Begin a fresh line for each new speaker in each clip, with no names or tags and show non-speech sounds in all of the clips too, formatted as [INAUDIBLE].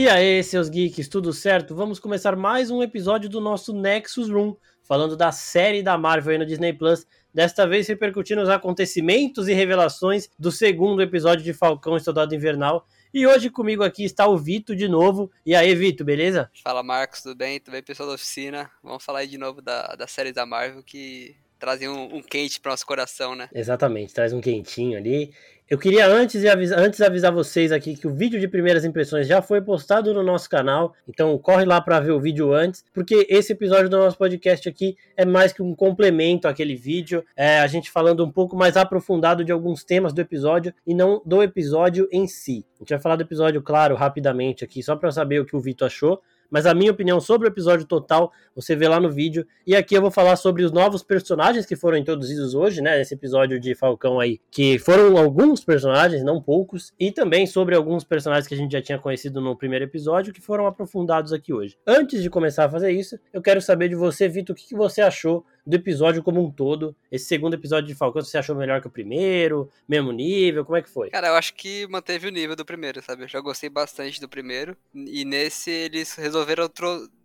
E aí, seus geeks, tudo certo? Vamos começar mais um episódio do nosso Nexus Room, falando da série da Marvel aí no Disney Plus. Desta vez repercutindo os acontecimentos e revelações do segundo episódio de Falcão e Soldado Invernal. E hoje comigo aqui está o Vito de novo. E aí, Vito, beleza?
Fala, Marcos, tudo bem? Tudo bem, pessoal da oficina? Vamos falar aí de novo da, da série da Marvel que trazem um, um quente para nosso coração, né?
Exatamente, traz um quentinho ali. Eu queria antes, avisar, antes avisar vocês aqui que o vídeo de primeiras impressões já foi postado no nosso canal, então corre lá para ver o vídeo antes, porque esse episódio do nosso podcast aqui é mais que um complemento àquele vídeo, é a gente falando um pouco mais aprofundado de alguns temas do episódio e não do episódio em si. A gente vai falar do episódio, claro, rapidamente aqui, só para saber o que o Vitor achou, mas a minha opinião sobre o episódio total você vê lá no vídeo. E aqui eu vou falar sobre os novos personagens que foram introduzidos hoje, né? Nesse episódio de Falcão aí, que foram alguns personagens, não poucos, e também sobre alguns personagens que a gente já tinha conhecido no primeiro episódio, que foram aprofundados aqui hoje. Antes de começar a fazer isso, eu quero saber de você, Vitor, o que você achou do episódio como um todo. Esse segundo episódio de Falcão, você achou melhor que o primeiro? Mesmo nível? Como é que foi?
Cara, eu acho que manteve o nível do primeiro, sabe? Eu já gostei bastante do primeiro. E nesse eles resolveram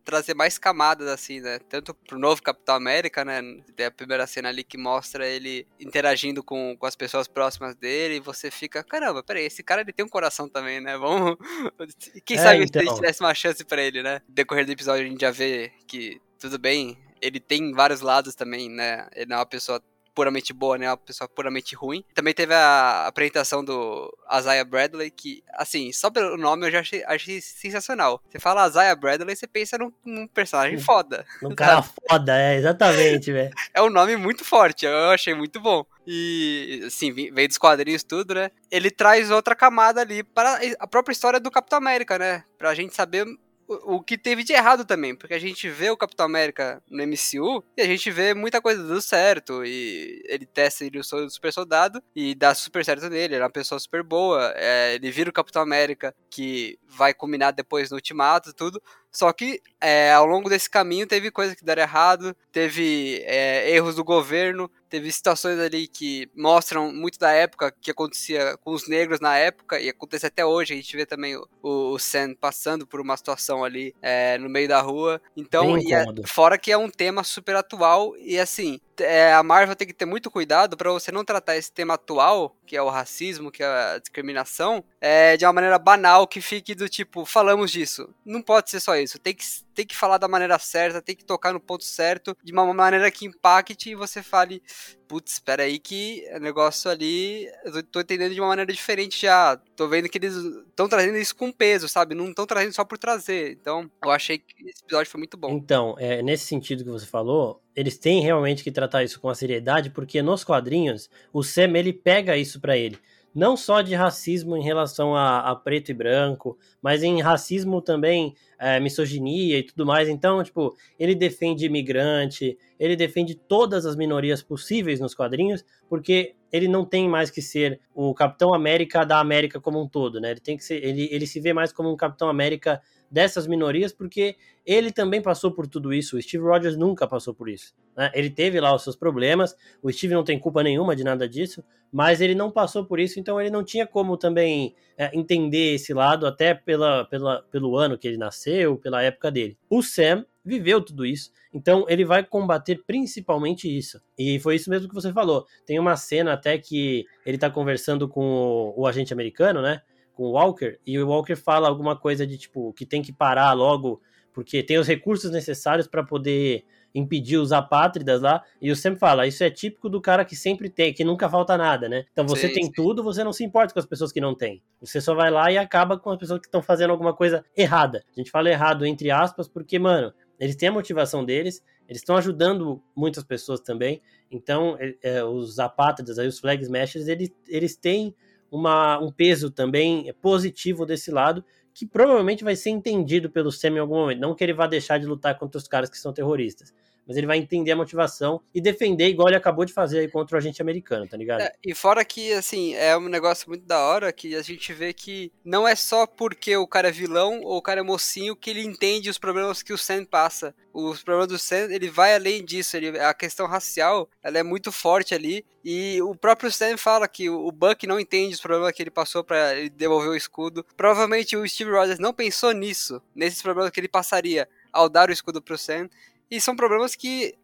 trazer mais camadas, assim, né? Tanto pro novo Capitão América, né? Tem a primeira cena ali que mostra ele interagindo com, com as pessoas próximas dele e você fica, caramba, peraí, esse cara ele tem um coração também, né? Vamos. [LAUGHS] Quem é, sabe então... se a gente tivesse uma chance para ele, né? Decorrer do episódio a gente já vê que tudo bem, ele tem vários lados também, né? Ele não é uma pessoa puramente boa, né? Uma pessoa puramente ruim. Também teve a apresentação do Isaiah Bradley, que, assim, só pelo nome eu já achei, achei sensacional. Você fala Isaiah Bradley, você pensa num, num personagem foda.
Um cara [LAUGHS] foda, é, exatamente, velho.
é um nome muito forte, eu achei muito bom. E, assim, veio dos quadrinhos tudo, né? Ele traz outra camada ali para a própria história do Capitão América, né? Pra gente saber o, que teve de errado também, porque a gente vê o Capitão América no MCU e a gente vê muita coisa dando certo. E ele testa ele o super soldado e dá super certo nele. Ele é uma pessoa super boa. É, ele vira o Capitão América que vai combinar depois no Ultimato e tudo. Só que é, ao longo desse caminho teve coisas que deram errado, teve é, erros do governo, teve situações ali que mostram muito da época que acontecia com os negros na época e acontece até hoje. A gente vê também o, o Sam passando por uma situação ali é, no meio da rua. Então, é, fora que é um tema super atual e assim, é, a Marvel tem que ter muito cuidado para você não tratar esse tema atual, que é o racismo, que é a discriminação, é, de uma maneira banal que fique do tipo, falamos disso. Não pode ser só isso. Tem que, tem que falar da maneira certa, tem que tocar no ponto certo, de uma maneira que impacte e você fale, putz, espera aí que o negócio ali, eu tô entendendo de uma maneira diferente já. Tô vendo que eles estão trazendo isso com peso, sabe? Não estão trazendo só por trazer. Então, eu achei que esse episódio foi muito bom.
Então, é, nesse sentido que você falou, eles têm realmente que tratar isso com a seriedade, porque nos quadrinhos, o Sam, ele pega isso para ele não só de racismo em relação a, a preto e branco, mas em racismo também, é, misoginia e tudo mais. Então, tipo, ele defende imigrante, ele defende todas as minorias possíveis nos quadrinhos, porque ele não tem mais que ser o Capitão América da América como um todo, né? Ele tem que ser, ele, ele se vê mais como um Capitão América dessas minorias, porque ele também passou por tudo isso. O Steve Rogers nunca passou por isso. Né? Ele teve lá os seus problemas, o Steve não tem culpa nenhuma de nada disso, mas ele não passou por isso, então ele não tinha como também é, entender esse lado, até pela, pela, pelo ano que ele nasceu, pela época dele. O Sam viveu tudo isso, então ele vai combater principalmente isso. E foi isso mesmo que você falou. Tem uma cena até que ele tá conversando com o, o agente americano, né? com o Walker, e o Walker fala alguma coisa de tipo que tem que parar logo, porque tem os recursos necessários para poder impedir os apátridas lá, e o Sam fala, isso é típico do cara que sempre tem, que nunca falta nada, né? Então você sim, tem sim. tudo, você não se importa com as pessoas que não têm. Você só vai lá e acaba com as pessoas que estão fazendo alguma coisa errada. A gente fala errado entre aspas, porque, mano, eles têm a motivação deles, eles estão ajudando muitas pessoas também, então é, é, os apátridas, aí, os flag smashers, eles, eles têm uma, um peso também positivo desse lado, que provavelmente vai ser entendido pelo Sam em algum momento. Não que ele vá deixar de lutar contra os caras que são terroristas, mas ele vai entender a motivação e defender igual ele acabou de fazer aí contra o agente americano, tá ligado?
É, e fora que, assim, é um negócio muito da hora que a gente vê que não é só porque o cara é vilão ou o cara é mocinho que ele entende os problemas que o Sam passa. Os problemas do Sam, ele vai além disso. Ele, a questão racial, ela é muito forte ali. E o próprio Sam fala que o Buck não entende os problemas que ele passou para devolver o escudo. Provavelmente o Steve Rogers não pensou nisso, nesses problemas que ele passaria ao dar o escudo pro Sam. E são problemas que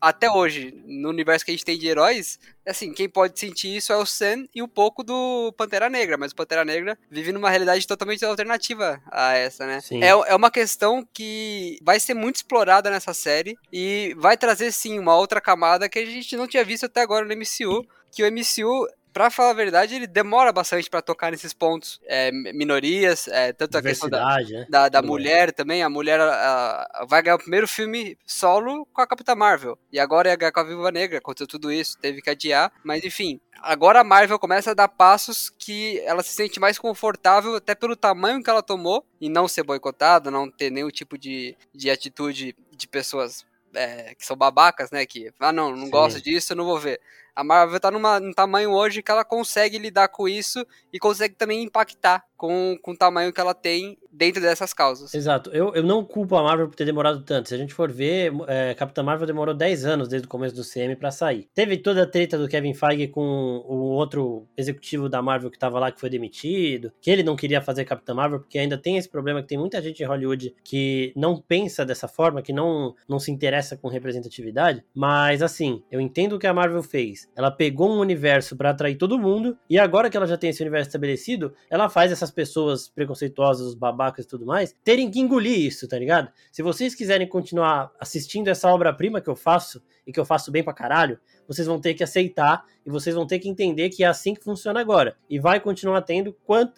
até hoje, no universo que a gente tem de heróis, assim, quem pode sentir isso é o Sam e um pouco do Pantera Negra, mas o Pantera Negra vive numa realidade totalmente alternativa a essa, né? É, é uma questão que vai ser muito explorada nessa série e vai trazer, sim, uma outra camada que a gente não tinha visto até agora no MCU, que o MCU pra falar a verdade, ele demora bastante para tocar nesses pontos. É, minorias, é, tanto a questão da, né? da, da mulher também. A mulher a, a, vai ganhar o primeiro filme solo com a Capitã Marvel. E agora é com a Viva Negra. Aconteceu tudo isso, teve que adiar. Mas enfim, agora a Marvel começa a dar passos que ela se sente mais confortável, até pelo tamanho que ela tomou, e não ser boicotada, não ter nenhum tipo de, de atitude de pessoas é, que são babacas, né? Que, ah, não, não Sim. gosto disso, eu não vou ver. A Marvel tá numa, num tamanho hoje que ela consegue lidar com isso e consegue também impactar com, com o tamanho que ela tem dentro dessas causas.
Exato. Eu, eu não culpo a Marvel por ter demorado tanto. Se a gente for ver, é, Capitã Marvel demorou 10 anos desde o começo do CM para sair. Teve toda a treta do Kevin Feige com o outro executivo da Marvel que tava lá que foi demitido, que ele não queria fazer Capitã Marvel porque ainda tem esse problema que tem muita gente em Hollywood que não pensa dessa forma, que não, não se interessa com representatividade. Mas assim, eu entendo o que a Marvel fez. Ela pegou um universo para atrair todo mundo e agora que ela já tem esse universo estabelecido, ela faz essas pessoas preconceituosas, os babacas e tudo mais, terem que engolir isso, tá ligado? Se vocês quiserem continuar assistindo essa obra-prima que eu faço, e que eu faço bem pra caralho, vocês vão ter que aceitar e vocês vão ter que entender que é assim que funciona agora. E vai continuar tendo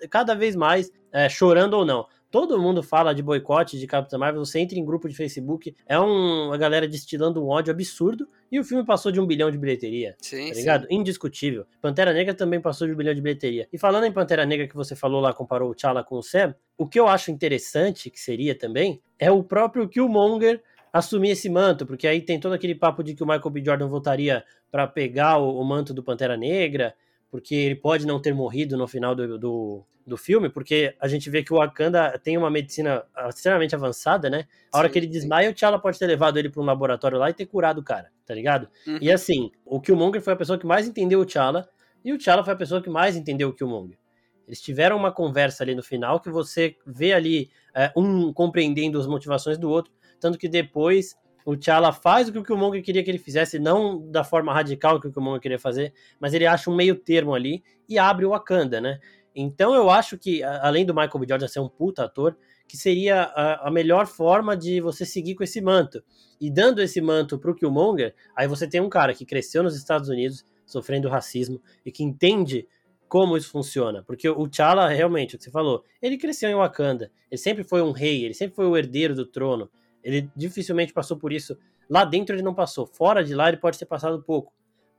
cada vez mais, é, chorando ou não. Todo mundo fala de boicote de Capitã Marvel, você entra em grupo de Facebook, é um, uma galera destilando um ódio absurdo, e o filme passou de um bilhão de bilheteria. Sim, tá ligado? Sim. Indiscutível. Pantera Negra também passou de um bilhão de bilheteria. E falando em Pantera Negra que você falou lá, comparou o T'Challa com o Sam, o que eu acho interessante, que seria também, é o próprio Killmonger assumir esse manto, porque aí tem todo aquele papo de que o Michael B. Jordan voltaria para pegar o, o manto do Pantera Negra, porque ele pode não ter morrido no final do, do, do, filme, porque a gente vê que o Wakanda tem uma medicina extremamente avançada, né? A hora sim, que ele desmaia, sim. o T'Challa pode ter levado ele para um laboratório lá e ter curado o cara, tá ligado? Uhum. E assim, o Killmonger foi a pessoa que mais entendeu o T'Challa, e o T'Challa foi a pessoa que mais entendeu o Killmonger. Eles tiveram uma conversa ali no final que você vê ali é, um compreendendo as motivações do outro, tanto que depois o T'Challa faz o que o Killmonger queria que ele fizesse, não da forma radical que o Killmonger queria fazer, mas ele acha um meio termo ali e abre o Wakanda, né? Então eu acho que, além do Michael B. Jordan ser um puta ator, que seria a, a, melhor forma de você seguir com esse manto. E dando esse manto pro Killmonger, aí você tem um cara que cresceu nos Estados Unidos, sofrendo racismo, e que entende como isso funciona. Porque o T'Challa, realmente, o que você falou, ele cresceu em Wakanda, ele sempre foi um rei, ele sempre foi o herdeiro do trono. Ele dificilmente passou por isso. Lá dentro ele não passou. Fora de lá ele pode ter passado pouco.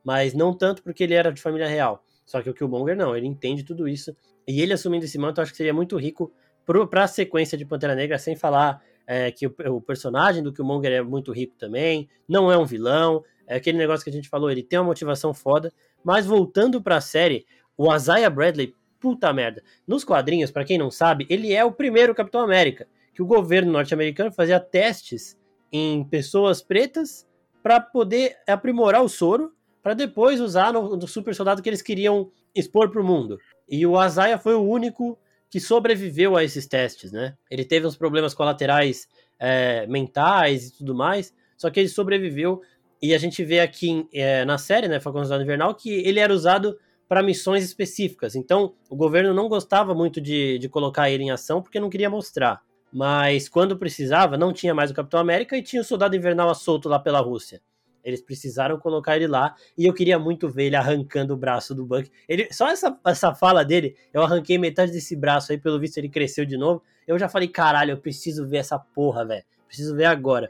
Mas não tanto porque ele era de família real. Só que o Killmonger não, ele entende tudo isso. E ele assumindo esse manto, eu acho que seria muito rico para a sequência de Pantera Negra, sem falar é, que o, o, personagem do Killmonger é muito rico também, não é um vilão, é aquele negócio que a gente falou, ele tem uma motivação foda. Mas voltando para a série, o Isaiah Bradley, puta merda. Nos quadrinhos, para quem não sabe, ele é o primeiro Capitão América que o governo norte-americano fazia testes em pessoas pretas para poder aprimorar o soro para depois usar no, no, super soldado que eles queriam expor para o mundo. E o Azaia foi o único que sobreviveu a esses testes, né? Ele teve uns problemas colaterais é, mentais e tudo mais, só que ele sobreviveu. E a gente vê aqui é, na série, né, Falcão Soldado Invernal, que ele era usado para missões específicas. Então, o governo não gostava muito de, de colocar ele em ação porque não queria mostrar. Mas quando precisava, não tinha mais o Capitão América e tinha o Soldado Invernal solto lá pela Rússia. Eles precisaram colocar ele lá e eu queria muito ver ele arrancando o braço do Buck. Ele, só essa, essa fala dele, eu arranquei metade desse braço aí, pelo visto ele cresceu de novo. Eu já falei, caralho, eu preciso ver essa porra, velho. Preciso ver agora.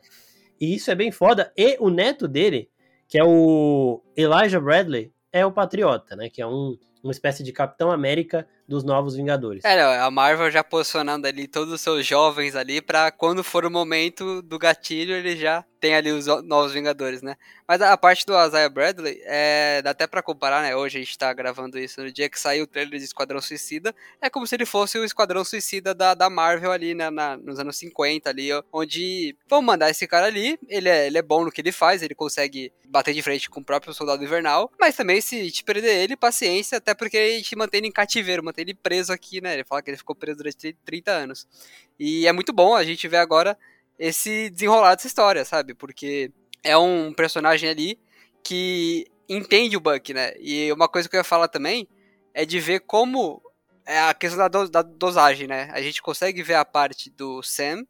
E isso é bem foda. E o neto dele, que é o Elijah Bradley, é o Patriota, né? Que é um, uma espécie de Capitão América dos Novos Vingadores.
É, a Marvel já posicionando ali todos os seus jovens ali para quando for o momento do gatilho, ele já tem ali os Novos Vingadores, né? Mas a parte do Isaiah Bradley, é, dá até para comparar, né? Hoje a gente tá gravando isso no dia que saiu o trailer de Esquadrão Suicida, é como se ele fosse o Esquadrão Suicida da, da Marvel ali, né? Na, nos anos 50 ali, onde vamos mandar esse cara ali, ele é, ele é bom no que ele faz, ele consegue bater de frente com o próprio Soldado Invernal, mas também se te perder ele, paciência, até porque a gente mantém ele em cativeiro, mantém ele preso aqui, né? Ele fala que ele ficou preso durante 30 anos. E é muito bom a gente ver agora esse desenrolar dessa história, sabe? Porque é um personagem ali que entende o Buck, né? E uma coisa que eu ia falar também é de ver como é a questão da, do, da dosagem, né? A gente consegue ver a parte do Sam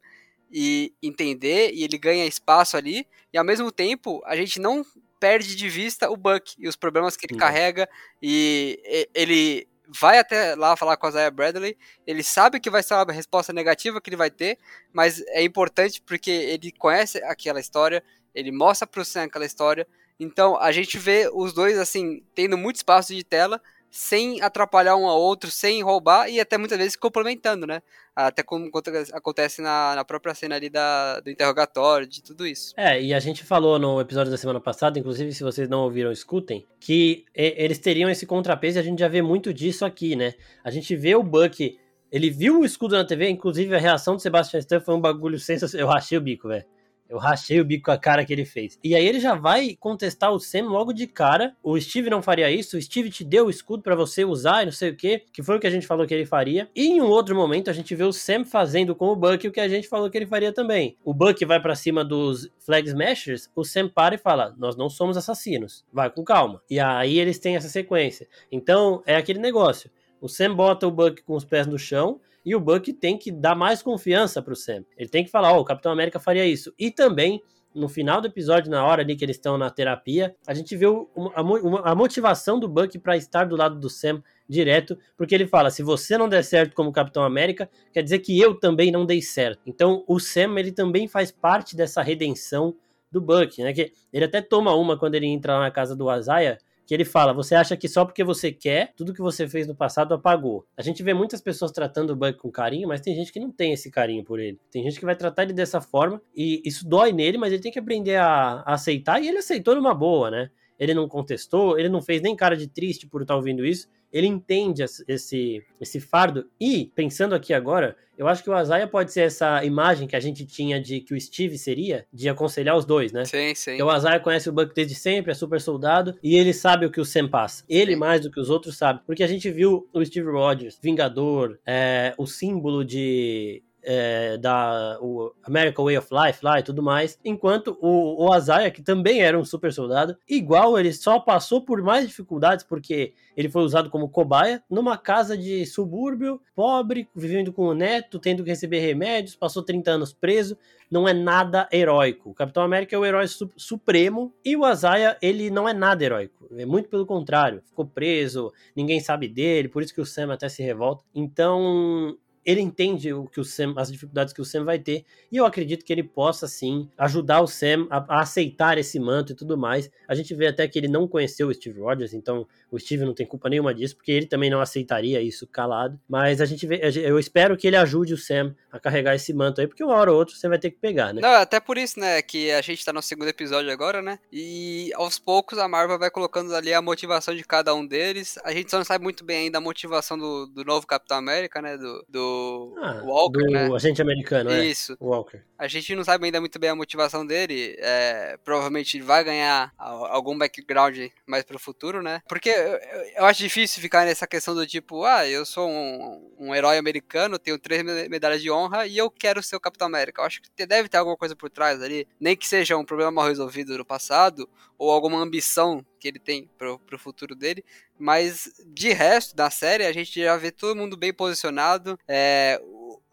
e entender, e ele ganha espaço ali, e ao mesmo tempo a gente não perde de vista o Buck e os problemas que ele carrega, e ele vai até lá falar com a Zaya Bradley, ele sabe que vai ser uma resposta negativa que ele vai ter, mas é importante porque ele conhece aquela história, ele mostra pro Sam aquela história, então a gente vê os dois assim, tendo muito espaço de tela, sem atrapalhar um ao outro, sem roubar e até muitas vezes complementando, né? Até como acontece na, na própria cena ali da, do interrogatório, de tudo isso.
É, e a gente falou no episódio da semana passada, inclusive se vocês não ouviram, escutem, que eles teriam esse contrapeso e a gente já vê muito disso aqui, né? A gente vê o Buck, ele viu o escudo na TV, inclusive a reação do Sebastian Stan foi um bagulho sensacional. Eu rachei o bico, velho. Eu rachei o bico com a cara que ele fez. E aí ele já vai contestar o Sam logo de cara. O Steve não faria isso. O Steve te deu o escudo para você usar e não sei o que. Que foi o que a gente falou que ele faria. E em um outro momento a gente vê o Sam fazendo com o Buck o que a gente falou que ele faria também. O Buck vai para cima dos Flag Smashers. O Sam para e fala: Nós não somos assassinos. Vai com calma. E aí eles têm essa sequência. Então é aquele negócio. O Sam bota o Buck com os pés no chão e o Buck tem que dar mais confiança pro Sam. Ele tem que falar, ó, oh, o Capitão América faria isso. E também, no final do episódio, na hora ali que eles estão na terapia, a gente vê a, motivação do Buck para estar do lado do Sam direto, porque ele fala: se você não der certo como Capitão América, quer dizer que eu também não dei certo. Então, o Sam ele também faz parte dessa redenção do Buck, né? Que ele até toma uma quando ele entra lá na casa do Azaia, que ele fala: você acha que só porque você quer, tudo que você fez no passado apagou. A gente vê muitas pessoas tratando o Buck com carinho, mas tem gente que não tem esse carinho por ele. Tem gente que vai tratar ele dessa forma e isso dói nele, mas ele tem que aprender a, a aceitar e ele aceitou numa boa, né? Ele não contestou, ele não fez nem cara de triste por estar ouvindo isso ele entende esse, esse fardo. E, pensando aqui agora, eu acho que o Azaia pode ser essa imagem que a gente tinha de que o Steve seria, de aconselhar os dois, né?
Sim, sim.
Porque o Azaia conhece o Buck desde sempre, é super soldado, e ele sabe o que o Sam passa. Ele, sim. mais do que os outros, sabe. Porque a gente viu o Steve Rogers, Vingador, é, o símbolo de é, da o American Way of Life lá e tudo mais, enquanto o, o Azaia, que também era um super soldado, igual ele só passou por mais dificuldades porque ele foi usado como cobaia numa casa de subúrbio, pobre, vivendo com o neto, tendo que receber remédios, passou 30 anos preso, não é nada heróico. O Capitão América é o herói su supremo e o Azaia, ele não é nada heróico. É muito pelo contrário. Ficou preso, ninguém sabe dele, por isso que o Sam até se revolta. Então, ele entende o que o Sam, as dificuldades que o Sam vai ter, e eu acredito que ele possa sim ajudar o Sam a, a, aceitar esse manto e tudo mais. A gente vê até que ele não conheceu o Steve Rogers, então o Steve não tem culpa nenhuma disso, porque ele também não aceitaria isso calado. Mas a gente vê, eu espero que ele ajude o Sam a carregar esse manto aí, porque uma hora ou outra você vai ter que pegar, né?
Não, até por isso, né, que a gente tá no segundo episódio agora, né? E aos poucos a Marvel vai colocando ali a motivação de cada um deles. A gente só não sabe muito bem ainda a motivação do, do novo Capitão América, né? Do, do ah, Walker, do né?
agente americano,
é. Isso.
Walker.
A gente não sabe ainda muito bem a motivação dele. É, provavelmente ele vai ganhar algum background mais pro futuro, né? Porque eu, eu, acho difícil ficar nessa questão do tipo, ah, eu sou um, um herói americano, tenho três medalhas de honra e eu quero ser o Capitão América. Eu acho que deve ter alguma coisa por trás ali. Nem que seja um problema mal resolvido no passado ou alguma ambição que ele tem pro, pro futuro dele. Mas de resto, da série, a gente já vê todo mundo bem posicionado. É,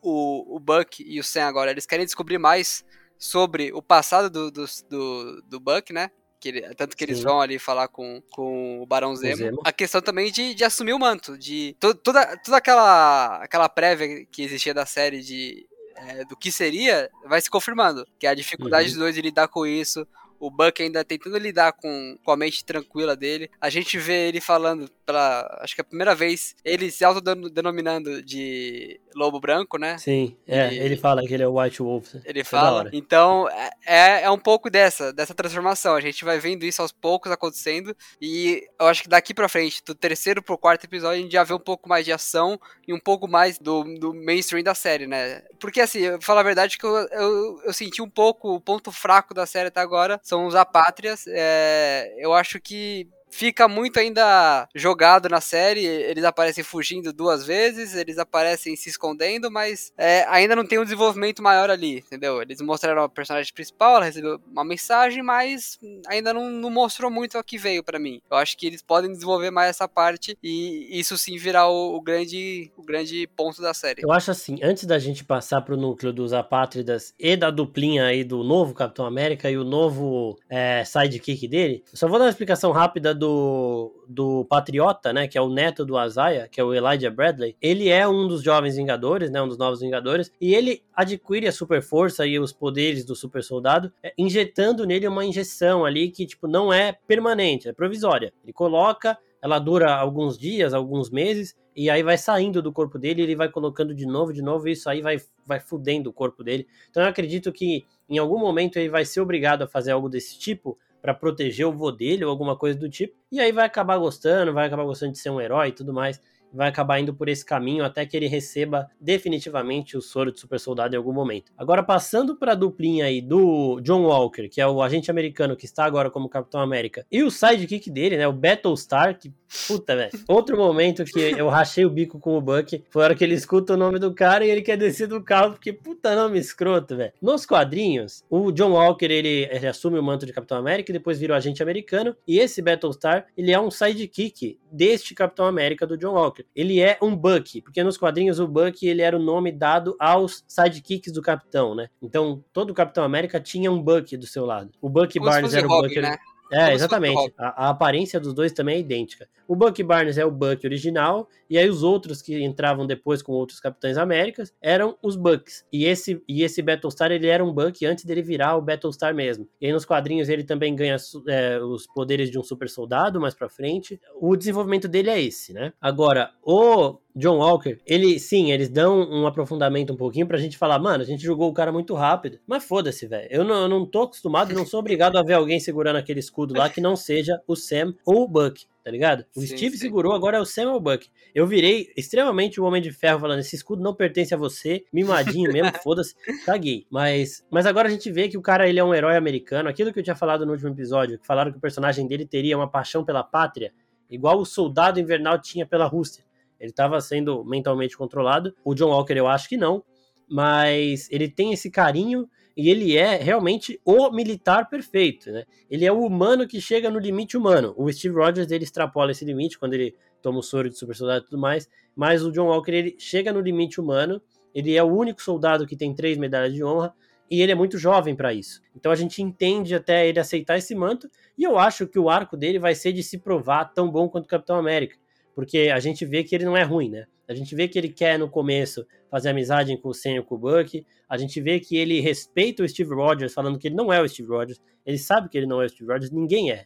o, o Buck e o Sam agora, eles querem descobrir mais sobre o passado do, do, do, do Buck, né? Que ele, tanto que eles Sim. vão ali falar com, com o Barão Zemo. Zemo. A questão também de, de assumir o manto, de to, toda, toda aquela, aquela prévia que existia da série de é, do que seria, vai se confirmando. Que é a dificuldade uhum. dos dois de lidar com isso, o Buck ainda tentando lidar com, com a mente tranquila dele. A gente vê ele falando pela. Acho que é a primeira vez ele se autodenominando de lobo branco, né?
Sim, é, e, ele fala que ele é o White Wolf.
Ele fala. Então, é, é, é um pouco dessa, dessa transformação. A gente vai vendo isso aos poucos acontecendo. E eu acho que daqui pra frente, do terceiro pro quarto episódio, a gente já vê um pouco mais de ação e um pouco mais do, do mainstream da série, né? Porque assim, eu falo a verdade que eu, eu, eu senti um pouco o ponto fraco da série até agora são os apátrias. É, eu acho que fica muito ainda jogado na série. Eles aparecem fugindo duas vezes, eles aparecem se escondendo, mas é, ainda não tem um desenvolvimento maior ali, entendeu? Eles mostraram a personagem principal, ela recebeu uma mensagem, mas ainda não, não mostrou muito o que veio para mim. Eu acho que eles podem desenvolver mais essa parte e isso sim virar o, o, grande, o grande ponto da série.
Eu acho assim, antes da gente passar pro núcleo dos apátridas e da duplinha aí do novo Capitão América e o novo é, sidekick dele, só vou dar uma explicação rápida do, do Patriota, né, que é o neto do Azaia, que é o Elijah Bradley, ele é um dos jovens Vingadores, né, um dos novos Vingadores, e ele adquire a super força e os poderes do super soldado, é, injetando nele uma injeção ali que, tipo, não é permanente, é provisória. Ele coloca, ela dura alguns dias, alguns meses, e aí vai saindo do corpo dele, ele vai colocando de novo, de novo, e isso aí vai, vai fudendo o corpo dele. Então eu acredito que em algum momento ele vai ser obrigado a fazer algo desse tipo, para proteger o vô dele ou alguma coisa do tipo. E aí vai acabar gostando, vai acabar gostando de ser um herói e tudo mais vai acabar indo por esse caminho até que ele receba definitivamente o soro de super soldado em algum momento. Agora, passando para a duplinha aí do John Walker, que é o agente americano que está agora como Capitão América, e o sidekick dele, né, o Battlestar, que puta, velho. [LAUGHS] Outro momento que eu rachei o bico com o Buck foi a hora que ele escuta o nome do cara e ele quer descer do carro, porque puta nome escroto, velho. Nos quadrinhos, o John Walker, ele, ele assume o manto de Capitão América e depois vira o agente americano, e esse Battlestar, ele é um sidekick deste Capitão América do John Walker. Ele é um Buck, porque nos quadrinhos o Buck ele era o nome dado aos sidekicks do Capitão, né? Então todo Capitão América tinha um Buck do seu lado. O Buck Barnes era o Buck. Né? É, exatamente. A, a, aparência dos dois também é idêntica. O Buck Barnes é o Buck original, e aí os outros que entravam depois com outros Capitães Américas eram os Bucks. E esse, e esse Battlestar, ele era um Buck antes dele virar o Battlestar mesmo. E aí nos quadrinhos ele também ganha é, os poderes de um super soldado mais pra frente. O desenvolvimento dele é esse, né? Agora, o John Walker, ele, sim, eles dão um aprofundamento um pouquinho pra gente falar, mano, a gente jogou o cara muito rápido. Mas foda-se, velho. Eu não, eu não tô acostumado, não sou obrigado a ver alguém segurando aquele escudo lá que não seja o Sam ou o Buck tá ligado? O sim, Steve sim. segurou, agora é o Sam ou o Buck. Eu virei extremamente o Homem de Ferro falando, esse escudo não pertence a você, mimadinho mesmo, [LAUGHS] foda-se, caguei. Mas, mas agora a gente vê que o cara, ele é um herói americano, aquilo que eu tinha falado no último episódio, que falaram que o personagem dele teria uma paixão pela pátria, igual o soldado invernal tinha pela Rússia. Ele estava sendo mentalmente controlado. O John Walker eu acho que não, mas ele tem esse carinho e ele é realmente o militar perfeito, né? Ele é o humano que chega no limite humano. O Steve Rogers ele extrapola esse limite quando ele toma o soro de super soldado e tudo mais, mas o John Walker ele chega no limite humano. Ele é o único soldado que tem três medalhas de honra e ele é muito jovem para isso. Então a gente entende até ele aceitar esse manto e eu acho que o arco dele vai ser de se provar tão bom quanto o Capitão América porque a gente vê que ele não é ruim, né? A gente vê que ele quer no começo fazer amizade com o e com o Buck. A gente vê que ele respeita o Steve Rogers, falando que ele não é o Steve Rogers. Ele sabe que ele não é o Steve Rogers, ninguém é.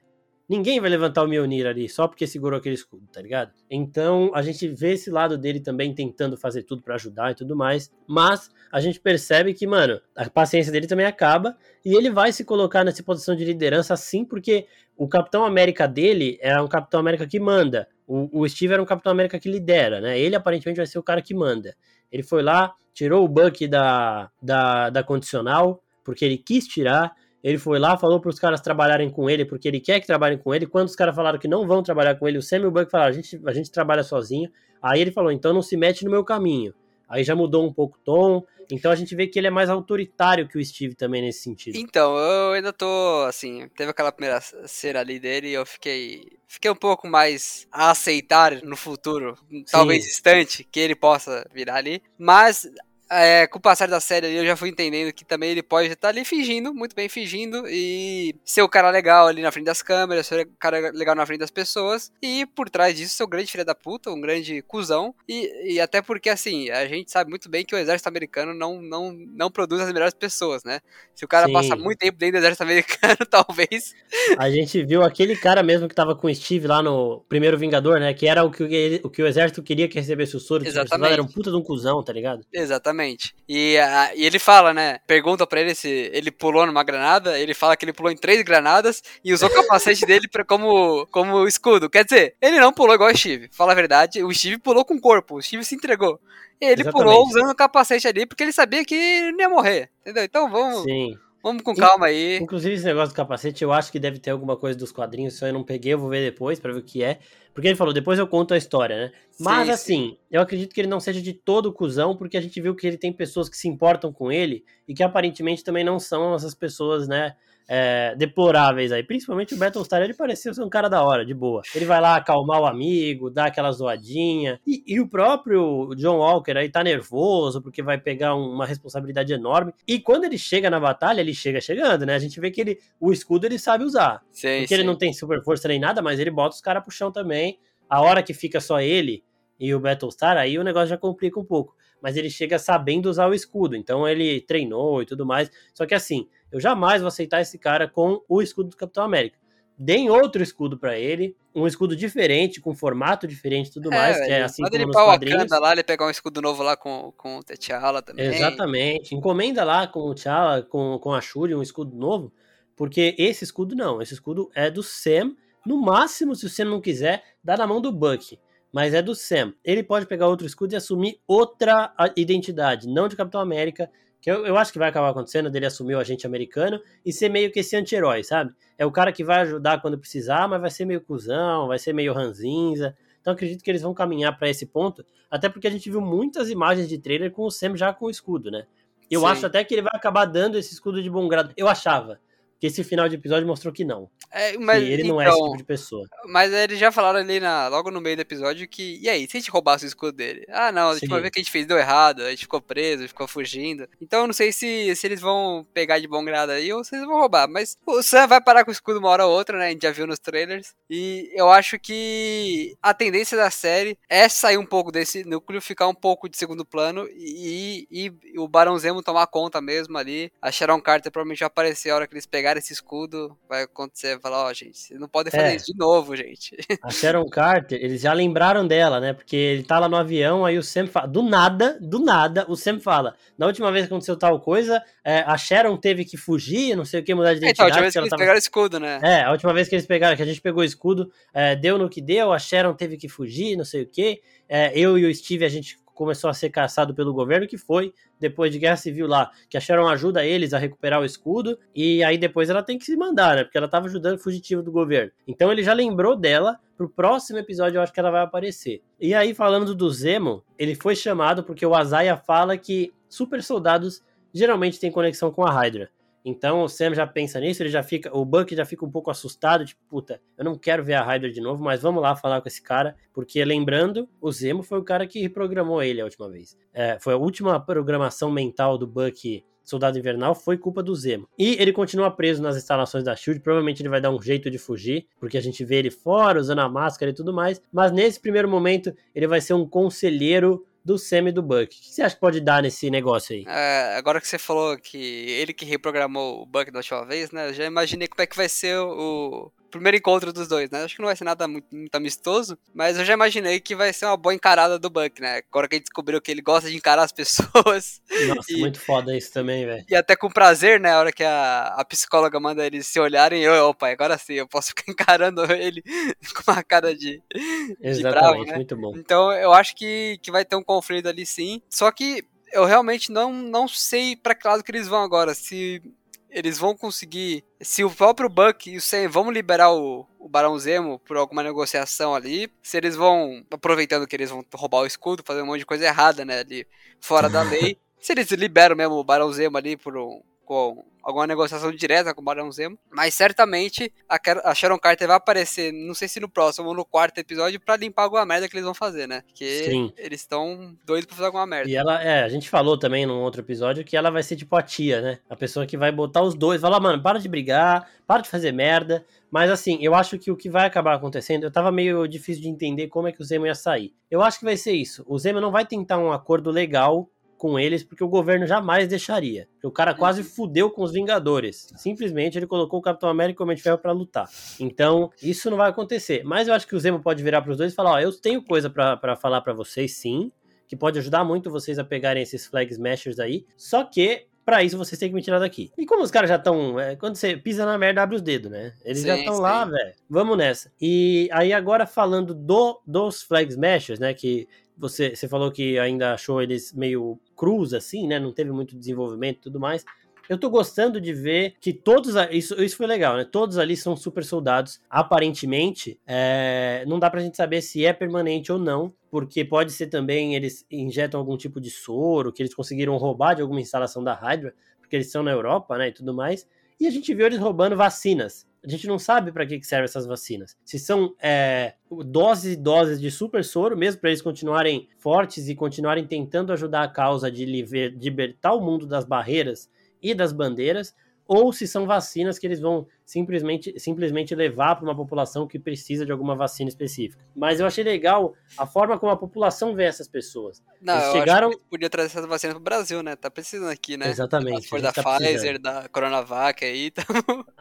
Ninguém vai levantar o Mjolnir ali só porque segurou aquele escudo, tá ligado? Então a gente vê esse lado dele também tentando fazer tudo para ajudar e tudo mais. Mas a gente percebe que, mano, a paciência dele também acaba e ele vai se colocar nessa posição de liderança sim, porque o Capitão América dele é um Capitão América que manda. O, o Steve era um Capitão América que lidera, né? Ele aparentemente vai ser o cara que manda. Ele foi lá, tirou o Buck da, da, da condicional, porque ele quis tirar. Ele foi lá, falou para os caras trabalharem com ele, porque ele quer que trabalhem com ele. Quando os caras falaram que não vão trabalhar com ele, o Sam e o Buck falaram: a gente, a gente trabalha sozinho. Aí ele falou: então não se mete no meu caminho. Aí já mudou um pouco o tom. Então a gente vê que ele é mais autoritário que o Steve também nesse sentido.
Então, eu ainda tô, assim, teve aquela primeira cena ali dele e eu fiquei. Fiquei um pouco mais a aceitar no futuro, Sim. talvez distante, que ele possa virar ali. Mas é, com o passar da série ali, eu já fui entendendo que também ele pode estar ali fingindo, muito bem fingindo, e ser o cara legal ali na frente das câmeras, ser o cara legal na frente das pessoas, e por trás disso ser o grande filho da puta, um grande cuzão, e, e até porque, assim, a gente sabe muito bem que o exército americano não, não, não produz as melhores pessoas, né? Se o cara Sim. passa muito tempo dentro do exército americano, [LAUGHS] talvez...
A gente viu aquele cara mesmo que tava com o Steve lá no primeiro Vingador, né? Que era o que, ele, o, que o exército queria que recebesse o soro,
Exatamente.
era um puta de um cuzão, tá ligado?
Exatamente. E, a, e ele fala, né? Pergunta pra ele se ele pulou numa granada. Ele fala que ele pulou em três granadas e usou o capacete dele pra, como, como escudo. Quer dizer, ele não pulou igual o Steve. Fala a verdade. O Steve pulou com o corpo. O Steve se entregou. Ele Exatamente. pulou usando o capacete ali porque ele sabia que não ia morrer. Entendeu? Então vamos. Sim. Vamos com calma aí.
Inclusive, esse negócio do capacete, eu acho que deve ter alguma coisa dos quadrinhos. Se eu não peguei, eu vou ver depois para ver o que é. Porque ele falou, depois eu conto a história, né? Mas sim, assim, sim. eu acredito que ele não seja de todo cuzão, porque a gente viu que ele tem pessoas que se importam com ele e que aparentemente também não são essas pessoas, né? É, deploráveis aí. Principalmente o Battlestar, ele parecia ser um cara da hora, de boa. Ele vai lá acalmar o amigo, dar aquela zoadinha. E, e o próprio John Walker aí tá nervoso, porque vai pegar um, uma responsabilidade enorme. E quando ele chega na batalha, ele chega chegando, né? A gente vê que ele, o escudo ele sabe usar. Sim, porque sim. ele não tem super força nem nada, mas ele bota os caras pro chão também. A hora que fica só ele e o Battlestar, aí o negócio já complica um pouco. Mas ele chega sabendo usar o escudo, então ele treinou e tudo mais. Só que assim, eu jamais vou aceitar esse cara com o escudo do Capitão América. Deem outro escudo para ele, um escudo diferente, com formato diferente e tudo é, mais, que é assim como nos quadrinhos.
lá, ele pegar um escudo novo lá com, com o T'Challa também.
Exatamente. Encomenda lá com o T'Challa, com, com a Shuri, um escudo novo, porque esse escudo não, esse escudo é do Sam. No máximo, se o Sam não quiser, dá na mão do Buck. Mas é do Sam. Ele pode pegar outro escudo e assumir outra identidade, não de Capitão América, que eu, eu acho que vai acabar acontecendo dele assumir o agente americano e ser meio que esse anti-herói, sabe? É o cara que vai ajudar quando precisar, mas vai ser meio cuzão, vai ser meio ranzinza. Então acredito que eles vão caminhar para esse ponto, até porque a gente viu muitas imagens de trailer com o Sam já com o escudo, né? Eu Sim. acho até que ele vai acabar dando esse escudo de bom grado. Eu achava. Que esse final de episódio mostrou que não.
É, mas,
que ele então, não é esse então, tipo de pessoa.
Mas eles já falaram ali na, logo no meio do episódio que. E aí, se a gente roubasse o escudo dele? Ah, não, a última vez que a gente fez deu errado, a gente ficou preso, ficou fugindo. Então eu não sei se, se eles vão pegar de bom grado aí ou se eles vão roubar. Mas o Sam vai parar com o escudo uma hora ou outra, né? A gente já viu nos trailers. E eu acho que a tendência da série é sair um pouco desse núcleo, ficar um pouco de segundo plano e, e, e o Barão Zemo tomar conta mesmo ali. A Sharon Carter provavelmente vai aparecer a hora que eles pegarem esse escudo, vai acontecer, vai falar, ó, oh, gente, vocês não podem fazer é. isso de novo, gente.
A Sharon Carter, eles já lembraram dela, né? Porque ele tá lá no avião, aí o Sam fala, do nada, do nada, o Sam fala, na última vez que aconteceu tal coisa, é, a Sharon teve que fugir, não sei o que, mudar de identidade. É, então, a última
vez que eles
tava...
pegaram o escudo, né?
É, a última vez que eles pegaram, que a gente pegou o escudo, é, deu no que deu, a Sharon teve que fugir, não sei o que. É, eu e o Steve, a gente começou a ser caçado pelo governo, que foi depois de guerra civil lá, que a Sharon ajuda eles a recuperar o escudo, e aí depois ela tem que se mandar, né? Porque ela tava ajudando o fugitivo do governo. Então ele já lembrou dela, pro próximo episódio eu acho que ela vai aparecer. E aí, falando do Zemo, ele foi chamado porque o Azaia fala que super soldados geralmente têm conexão com a Hydra. Então o Sam já pensa nisso, ele já fica, o Buck já fica um pouco assustado, tipo, puta, eu não quero ver a Hydra de novo, mas vamos lá falar com esse cara, porque lembrando, o Zemo foi o cara que reprogramou ele a última vez. É, foi a última programação mental do Buck Soldado Invernal foi culpa do Zemo. E ele continua preso nas instalações da SHIELD, provavelmente ele vai dar um jeito de fugir, porque a gente vê ele fora, usando a máscara e tudo mais, mas nesse primeiro momento ele vai ser um conselheiro do Sam e do Buck. O que você acha que pode dar nesse negócio aí?
É, agora que você falou que ele que reprogramou o Buck da última vez, né? Eu já imaginei como é que vai ser o, primeiro encontro dos dois, né? Acho que não vai ser nada muito, muito, amistoso, mas eu já imaginei que vai ser uma boa encarada do Buck, né? Agora que ele descobriu que ele gosta de encarar as [LAUGHS] pessoas.
Nossa, e, muito foda isso também, velho.
E até com prazer, né? A hora que a, a psicóloga manda eles se olharem, eu, opa, agora sim, eu posso [LAUGHS] ficar encarando ele [LAUGHS] com uma cara de,
Exatamente, de bravo, né? muito bom.
Então eu acho que, que vai ter um conflito ali sim, só que eu realmente não, não sei para que lado que eles vão agora, se eles vão conseguir. Se o próprio Buck e o Sam vão liberar o, o Barão Zemo por alguma negociação ali, se eles vão, aproveitando que eles vão roubar o escudo, fazer um monte de coisa errada, né, ali fora da [LAUGHS] lei, se eles liberam mesmo o Barão Zemo ali por um, com, alguma negociação direta com o Barão Zemo. Mas certamente a, Sharon Carter vai aparecer, não sei se no próximo ou no quarto episódio, para limpar alguma merda que eles vão fazer, né? Porque Sim. eles estão doidos pra fazer alguma merda.
E ela, é, a gente falou também num outro episódio que ela vai ser tipo a tia, né? A pessoa que vai botar os dois, falar, mano, para de brigar, para de fazer merda. Mas assim, eu acho que o que vai acabar acontecendo, eu tava meio difícil de entender como é que o Zemo ia sair. Eu acho que vai ser isso. O Zemo não vai tentar um acordo legal com eles, porque o governo jamais deixaria. O cara quase fudeu com os Vingadores. Simplesmente ele colocou o Capitão América e o Homem de Ferro pra lutar. Então, isso não vai acontecer. Mas eu acho que o Zemo pode virar pros dois e falar: Ó, eu tenho coisa para falar para vocês, sim. Que pode ajudar muito vocês a pegarem esses flag smashers aí. Só que Pra isso vocês têm que me tirar daqui. E como os caras já estão. É, quando você pisa na merda, abre os dedos, né? Eles sim, já estão lá, velho. Vamos nessa. E aí, agora falando do, dos Flag Smashers, né? Que você, você falou que ainda achou eles meio cruz, assim, né? Não teve muito desenvolvimento e tudo mais. Eu tô gostando de ver que todos. Isso, isso foi legal, né? Todos ali são super soldados. Aparentemente, é, não dá pra gente saber se é permanente ou não, porque pode ser também eles injetam algum tipo de soro que eles conseguiram roubar de alguma instalação da Hydra, porque eles são na Europa, né? E tudo mais. E a gente viu eles roubando vacinas a gente não sabe para que, que servem essas vacinas. Se são é, doses e doses de super soro, mesmo para eles continuarem fortes e continuarem tentando ajudar a causa de libertar o mundo das barreiras e das bandeiras, ou se são vacinas que eles vão simplesmente, simplesmente levar para uma população que precisa de alguma vacina específica. Mas eu achei legal a forma como a população vê essas pessoas.
Não, eles chegaram... podia trazer essas vacinas para o Brasil, né? Tá precisando aqui, né?
Exatamente. Se
for da tá Pfizer, precisando. da Coronavac aí. [LAUGHS] Tá...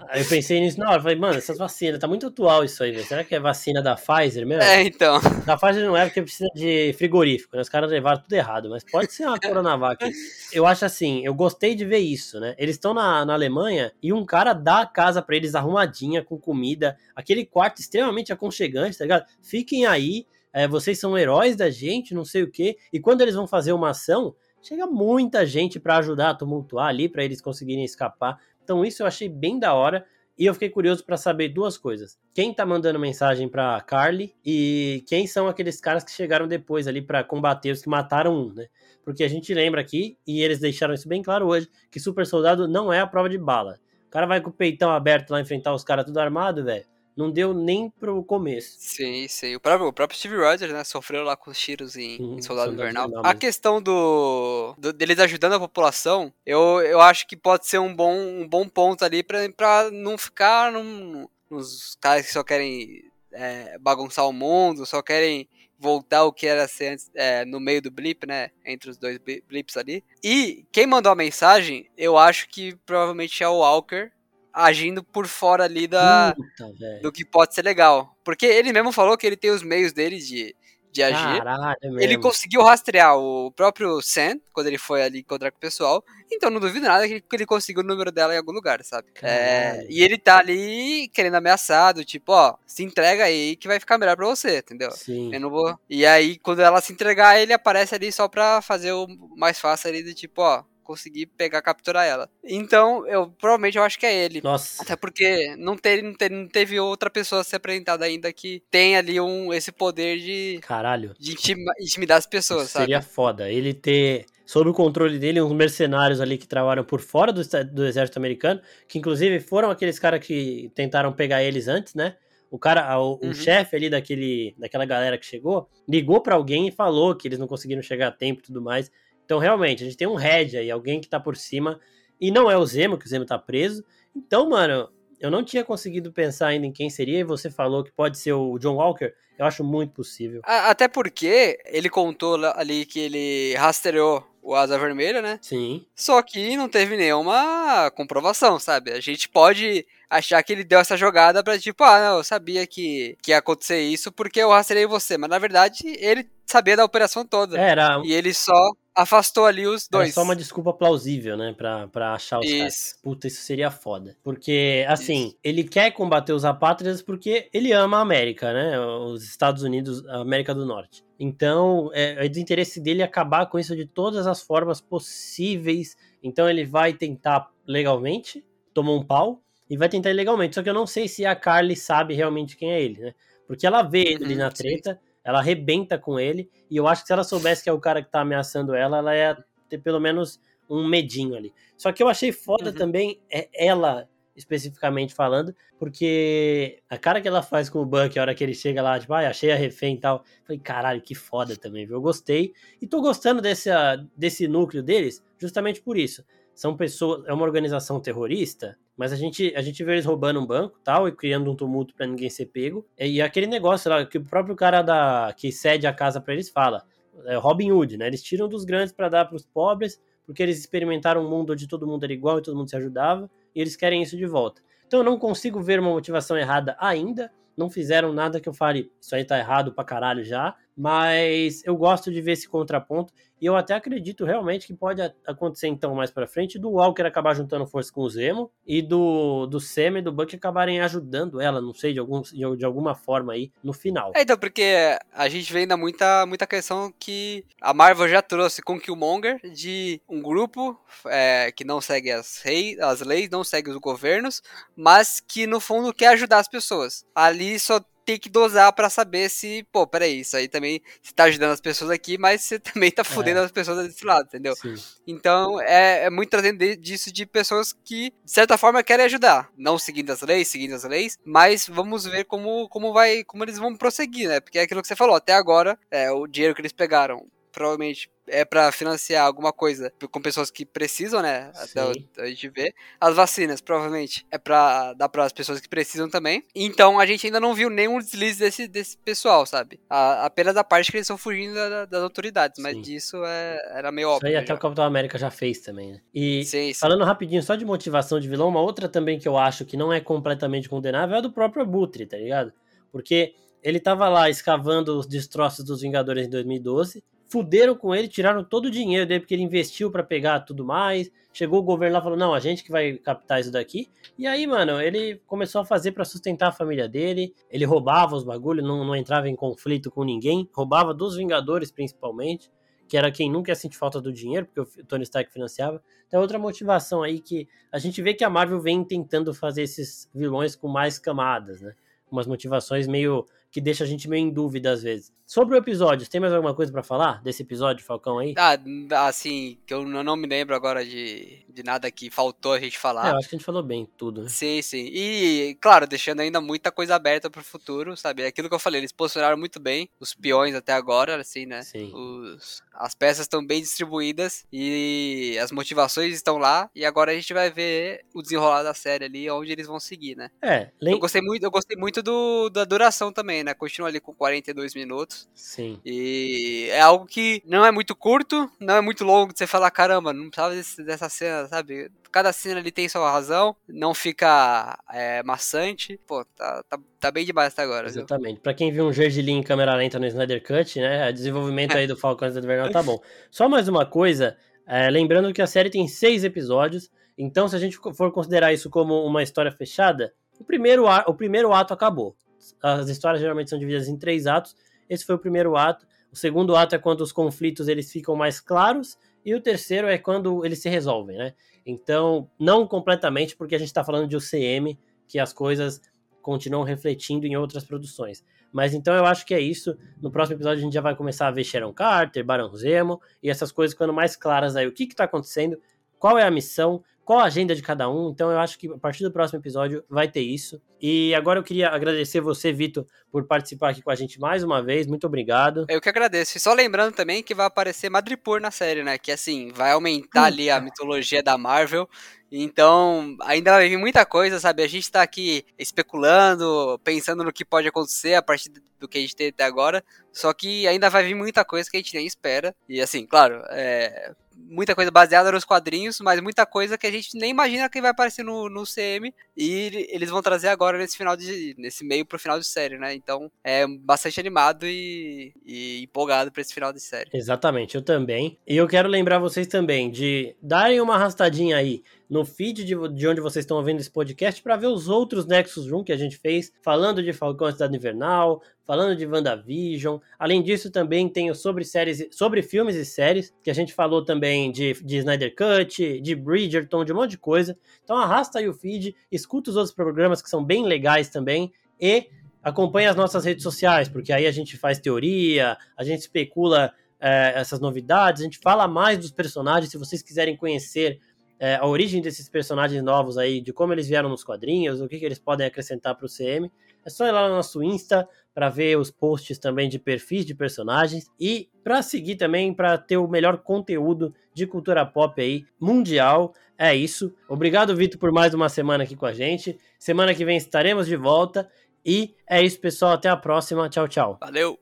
Aí eu pensei nisso na hora, falei, mano, essas vacinas, tá muito atual isso aí, velho. Será que é vacina da Pfizer mesmo?
É, então. [LAUGHS]
Da Pfizer não é porque precisa de frigorífico, né? Os caras levaram tudo errado, mas pode ser uma [LAUGHS] Coronavac. eu acho assim, eu gostei de ver isso, né? Eles estão na, na Alemanha e um cara dá a casa para eles arrumadinha com comida, aquele quarto extremamente aconchegante, tá ligado? Fiquem aí, é, vocês são heróis da gente, não sei o quê. E quando eles vão fazer uma ação, chega muita gente para ajudar a tumultuar ali, para eles conseguirem escapar. Então isso eu achei bem da hora. E eu fiquei curioso para saber duas coisas. Quem tá mandando mensagem para Carly e quem são aqueles caras que chegaram depois ali para combater os que mataram um, né? Porque a gente lembra aqui, e eles deixaram isso bem claro hoje, que super soldado não é a prova de bala. O cara vai com o peitão aberto lá enfrentar os caras tudo armado, velho. Não deu nem pro começo.
Sim, sim. O próprio, o próprio Steve Rogers, né, sofreu lá com os tiros em, em Soldado, Invernal. A questão do, do, deles ajudando a população, eu, eu acho que pode ser um bom, um bom ponto ali pra, pra não ficar num, nos caras que só querem é, bagunçar o mundo, só querem voltar ao que era ser antes, é, no meio do blip, né? Entre os dois blips ali. E quem mandou a mensagem, eu acho que provavelmente é o Walker agindo por fora ali da, Puta, do que pode ser legal. Porque ele mesmo falou que ele tem os meios dele de de agir. Caralho, é ele conseguiu rastrear o próprio Sam, quando ele foi ali encontrar com o pessoal. Então não duvido nada que ele conseguiu o número dela em algum lugar, sabe? É, e ele tá ali querendo ameaçado, tipo, ó, se entrega aí que vai ficar melhor pra você, entendeu?
Sim.
Eu não vou. E aí, quando ela se entregar, ele aparece ali só pra fazer o mais fácil ali de tipo, ó, conseguir pegar, capturar ela. Então, eu provavelmente eu acho que é ele.
Nossa.
Até porque não teve, não teve, não teve outra pessoa a ser apresentada ainda que tem ali um, esse poder de.
Caralho.
De intima, intimidar as pessoas,
Isso
sabe?
Seria foda. Ele ter sob o controle dele uns mercenários ali que trabalham por fora do, do exército americano, que inclusive foram aqueles caras que tentaram pegar eles antes, né? O cara, o, uhum. o chefe ali daquele, daquela galera que chegou, ligou para alguém e falou que eles não conseguiram chegar a tempo e tudo mais. Então, realmente, a gente tem um head aí, alguém que tá por cima, e não é o Zemo, que o Zemo tá preso. Então, mano, eu não tinha conseguido pensar ainda em quem seria, e você falou que pode ser o John Walker. Eu acho muito possível.
Até porque ele contou ali que ele rastreou o Asa Vermelha, né?
Sim.
Só que não teve nenhuma comprovação, sabe? A gente pode achar que ele deu essa jogada pra tipo, ah, não, eu sabia que, que ia acontecer isso porque eu rastrei você. Mas na verdade, ele sabia da operação toda.
Era.
E ele só afastou ali os dois. É
só uma desculpa plausível, né? Pra, pra achar os isso. caras. Puta, isso seria foda. Porque, assim, isso. ele quer combater os apátridas porque ele ama a América, né? Os Estados Unidos, a América do Norte. Então, é, é do interesse dele acabar com isso de todas as formas possíveis. Então, ele vai tentar legalmente, tomar um pau, e vai tentar ilegalmente. Só que eu não sei se a Carly sabe realmente quem é ele, né? Porque ela vê ele uhum, na treta, sim. Ela arrebenta com ele, e eu acho que se ela soubesse que é o cara que tá ameaçando ela, ela ia ter pelo menos um medinho ali. Só que eu achei foda
Uhum.
também é ela especificamente falando, porque a cara que ela faz com o Buck, a hora que ele chega lá, tipo, ah, achei a refém e tal, falei, caralho, que foda também, viu? Eu gostei. E tô gostando desse, ah, desse núcleo deles, justamente por isso. São pessoas, é uma organização terrorista, mas a gente, a gente vê eles roubando um banco tal, e criando um tumulto pra ninguém ser pego. E aquele negócio lá, que o próprio cara da, que cede a casa pra eles fala, é Robin Hood, né? Eles tiram dos grandes para dar pros pobres, porque eles experimentaram um mundo onde todo mundo era igual e todo mundo se ajudava, e eles querem isso de volta. Então eu não consigo ver uma motivação errada ainda, não fizeram nada que eu fale, isso aí tá errado pra caralho já, mas eu gosto de ver esse contraponto, e eu até acredito realmente que pode acontecer então mais pra frente do Walker acabar juntando força com o Zemo, e do, do Sam e do Buck acabarem ajudando ela, não sei, de, algum, de, alguma forma aí, no final.
É, então, porque a gente vê ainda muita, muita questão que a Marvel já trouxe com Killmonger de um grupo é, que não segue as, rei, as leis, não segue os governos, mas que no fundo quer ajudar as pessoas. Ali só tem que dosar pra saber se, pô, peraí, isso aí também você tá ajudando as pessoas aqui, mas você [LAUGHS] também tá fudendo as pessoas desse lado, entendeu?
Sim.
Então é, é muito trazendo disso de pessoas que, de certa forma, querem ajudar. Não seguindo as leis, seguindo as leis, mas vamos ver como, como vai. como eles vão prosseguir, né? Porque é aquilo que você falou, até agora, é, o dinheiro que eles pegaram provavelmente é pra financiar alguma coisa com pessoas que precisam, né? Até
Sim.
a gente vê. As vacinas, provavelmente, é pra dar para as pessoas que precisam também. Então a gente ainda não viu nenhum deslize desse, desse pessoal, sabe? A- apenas da parte que eles estão fugindo da- das autoridades, mas
Sim.
disso é- era meio
Isso
óbvio.
aí até
já.
o Capitão América já fez também, né? E
sim.
falando rapidinho só de motivação de vilão, uma outra também que eu acho que não é completamente condenável é a do próprio Abutre, tá ligado? Porque ele tava lá escavando os destroços dos Vingadores em 2012, fuderam com ele, tiraram todo o dinheiro dele porque ele investiu pra pegar tudo mais. Chegou o governo lá e falou: "Não, a gente que vai captar isso daqui". E aí, mano, ele começou a fazer pra sustentar a família dele. Ele roubava os bagulhos, não, não entrava em conflito com ninguém, roubava dos Vingadores principalmente que era quem nunca ia sentir falta do dinheiro, porque o Tony Stark financiava. Então, outra motivação aí que a gente vê que a Marvel vem tentando fazer esses vilões com mais camadas, né? Umas motivações meio que deixa a gente meio em dúvida às vezes. Sobre o episódio, tem mais alguma coisa pra falar desse episódio, Falcão aí?
Ah, assim, que eu não me lembro agora de, de nada que faltou a gente
É,
falar.
eu acho que a gente falou bem tudo, né?
Sim, sim. E, claro, deixando ainda muita coisa aberta pro futuro, sabe? É Aquilo que eu falei, eles posicionaram muito bem os peões até agora, assim, né?
Sim.
Os, as peças estão bem distribuídas e as motivações estão lá. E agora a gente vai ver o desenrolar da série ali, onde eles vão seguir, né?
É,
Eu
lem...
gostei muito, eu gostei muito do, da duração também, né? Continua ali com 42 minutos.
Sim.
E é algo que não é muito curto, não é muito longo de você falar, caramba, não precisava desse- dessa cena, sabe? Cada cena ali tem sua razão, não fica é, maçante. Pô, tá, tá, tá bem demais até agora, viu?
Exatamente. Pra quem viu um gergelim em câmera lenta no Snyder Cut, né? O desenvolvimento aí do Falcão e do Invernal tá [LAUGHS] bom. Só mais uma coisa, é, lembrando que a série tem seis episódios, então se a gente for considerar isso como uma história fechada, o primeiro, o primeiro ato acabou. As histórias geralmente são divididas em três atos. Esse foi o primeiro ato. O segundo ato é quando os conflitos eles ficam mais claros. E o terceiro é quando eles se resolvem, né? Então, não completamente, porque a gente tá falando de UCM, que as coisas continuam refletindo em outras produções. Mas então eu acho que é isso. No próximo episódio a gente já vai começar a ver Sharon Carter, Barão Zemo e essas coisas ficando mais claras aí. O que que tá acontecendo, qual é a missão, qual a agenda de cada um. Então eu acho que a partir do próximo episódio vai ter isso. E agora eu queria agradecer você, Vitor, por participar aqui com a gente mais uma vez. Muito obrigado.
Eu que agradeço. E só lembrando também que vai aparecer Madripoor na série, né? Que assim, vai aumentar ali a mitologia da Marvel. Então, ainda vai vir muita coisa, sabe? A gente tá aqui especulando, pensando no que pode acontecer a partir do que a gente tem até agora. Só que ainda vai vir muita coisa que a gente nem espera. E assim, claro, é, muita coisa baseada nos quadrinhos, mas muita coisa que a gente nem imagina que vai aparecer no, no CM. E eles vão trazer agora nesse final de. nesse meio pro final de série, né? Então é bastante animado e, e empolgado pra esse final de série.
Exatamente, eu também. E eu quero lembrar vocês também de darem uma arrastadinha aí no feed de, de onde vocês estão ouvindo esse podcast para ver os outros Nexus Room que a gente fez, falando de Falcão Cidade Invernal, falando de WandaVision. Além disso, também tem o sobre séries, sobre filmes e séries, que a gente falou também de, de Snyder Cut, de Bridgerton, de um monte de coisa. Então arrasta aí o feed, escuta os outros programas que são bem legais também e acompanhe as nossas redes sociais, porque aí a gente faz teoria, a gente especula é, essas novidades, a gente fala mais dos personagens, se vocês quiserem conhecer é, a origem desses personagens novos aí, de como eles vieram nos quadrinhos, o que, que eles podem acrescentar para o CM, é só ir lá no nosso Insta para ver os posts também de perfis de personagens e para seguir também para ter o melhor conteúdo de cultura pop aí mundial. É isso. Obrigado, Vitor, por mais uma semana aqui com a gente. Semana que vem estaremos de volta. E é isso, pessoal. Até a próxima. Tchau, tchau.
Valeu!